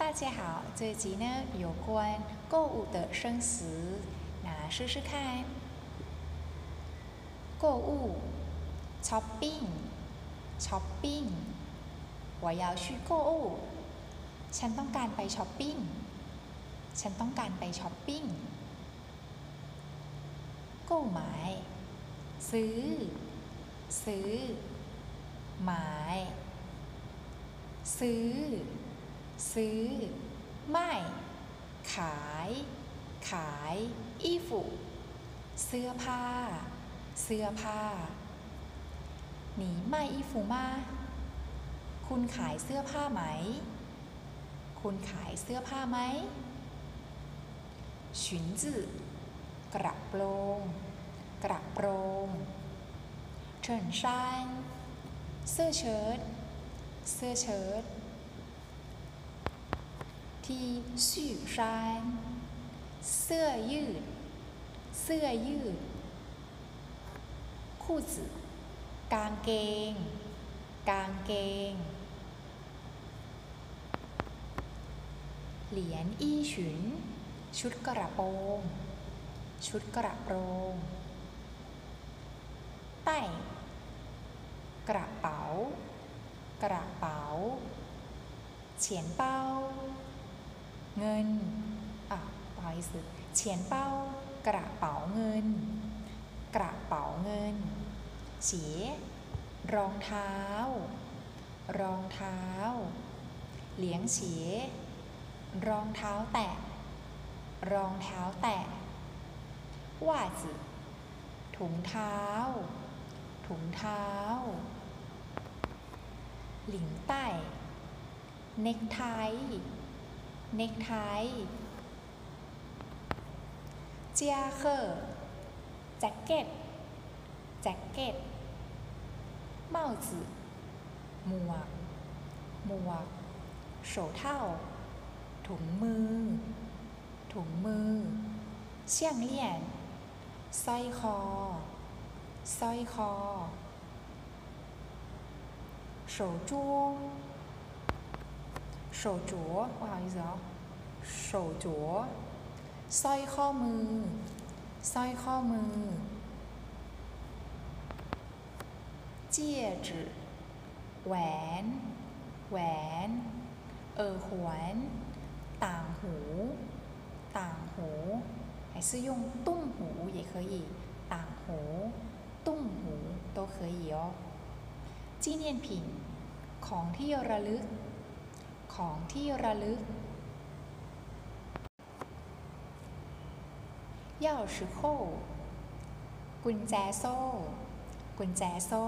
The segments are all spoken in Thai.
大家好，这一集呢有关购物的生词，那试试看。购物，shopping，shopping，我要去购物。ฉันต้องการไปช้อปปิ้งฉันต้องการไปช้อปปิ้ง购买ซื้อ ซื้อ หมาย ซื้อ ซื้อ ไม่ ขาย ขาย อีฟูเสื้อผ้า เสื้อผ้าหนีไม่อี้ฝูมา คุณขายเสื้อผ้าไหม คุณขายเสื้อผ้าไหมชุนจื่อกระโปรงกระโปรงเฉินชานเสื้อเชิ้ตเสื้อเชิ้ต ที่สื่อชานเสื้อยืด เสื้อยืด裤子กางเกง กางเกง เหรียญอี้ฉุน ชุดกระโปรง ชุดกระโปรงใต้กระเป๋า กระเป๋า เฉียนเป้า เงินอะปล่อยสุดเฉียนเป้ากระเป๋าเงิน กระเป๋าเงินฉีรองเท้า รองเท้า 凉鞋รองเท้าแตะ รองเท้าแตะ袜子 ถุงเท้า ถุงเท้า 领带 เน็กไท เน็กไท 夹克 แจ็คเก็ตแจ็คเก็ตเมาส์หมวก หมวกโสเท่า ถุงมือ ถุงมือ เชี่ยงเลี่ยนสร้อยคอสร้อยคอ手珠手镯不好意思哦手镯สร้อยข้อมือ สร้อยข้อมือ戒指แหวน แหวน เออหวนต่างหู ต่างหู还是用ตุ้มหู也可以ต่างหู ตุ้มหู都可以哦纪念品ของที่ระลึก ของที่ระลึก钥匙扣กุญแจโซ่ กุญแจโซ่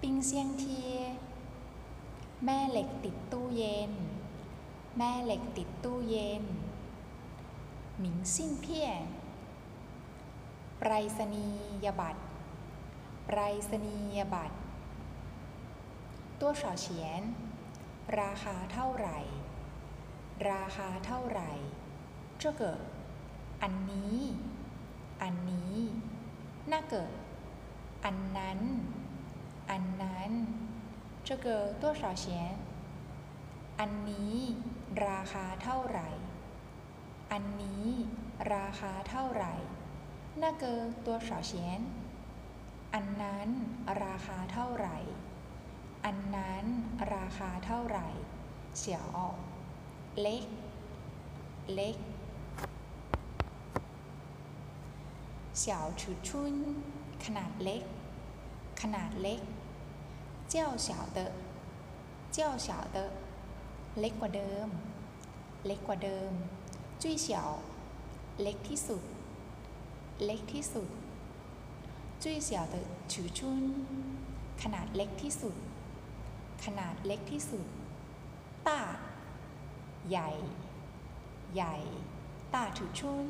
ปิ้งเซียงเทีย แม่เหล็กติดตู้เย็น แม่เหล็กติดตู้เย็นหมิงซิ่งเพี้ยนไปรษณียบัตรไปรษณียบัตรตัวสอเฉียน ราคาเท่าไหร่ ราคาเท่าไหร่这个อันนี้ อันนี้น่าเกิด อันนั้น อันนั้น这个多少钱อันนี้ ราคาเท่าไหร่ อันนี้ ราคาเท่าไหร่那个多少钱อันนั้น ราคาเท่าไหร่ อันนั้น ราคาเท่าไหร่เฉียวเล็ก เล็กเฉียวชุชุนขนาดเล็ก ขนาดเล็กเจ้าเฉาเตอเจ้าเฉาเตอเล็กกว่าเดิม เล็กกว่าเดิม จุ้ยเฉียวเล็กที่สุด เล็กที่สุด จุ้ยเฉียวเตอฉือชุนขนาดเล็กที่สุด ขนาดเล็กที่สุด ตา ใหญ่ ใหญ่ ตาถือชุน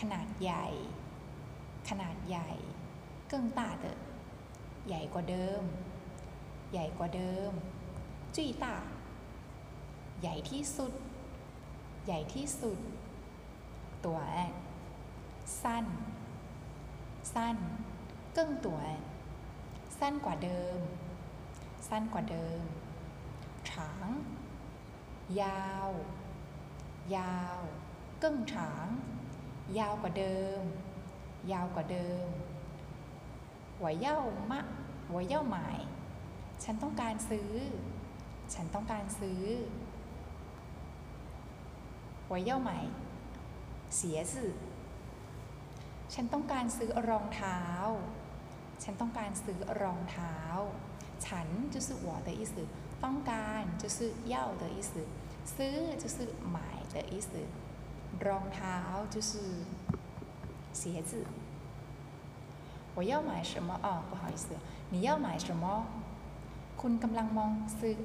ขนาดใหญ่ ขนาดใหญ่ เกิงตาเตอใหญ่กว่าเดิม ใหญ่กว่าเดิม จุ้ยตา ใหญ่ที่สุด ใหญ่ที่สุด ตัวสั้น สั้น เกิงตัว สั้นกว่าเดิม สั้นกว่าเดิมฉางยาว ยาวเกิ้งฉางยาวกว่าเดิม ยาวกว่าเดิมหัวเย่ามะหัวเย่าหมาย ฉันต้องการซื้อ ฉันต้องการซื้อหัวเย่าหมายเสียสื่อฉันต้องการซื้อรองเท้า ฉันต้องการซื้อรองเท้า ฉัน就是我的意思ต้องการ就是要的意思ซื้อ就是买的意思รองเท้า就是鞋子我要买什么哦不好意思你要买什么คุณกำลังมองซื้อ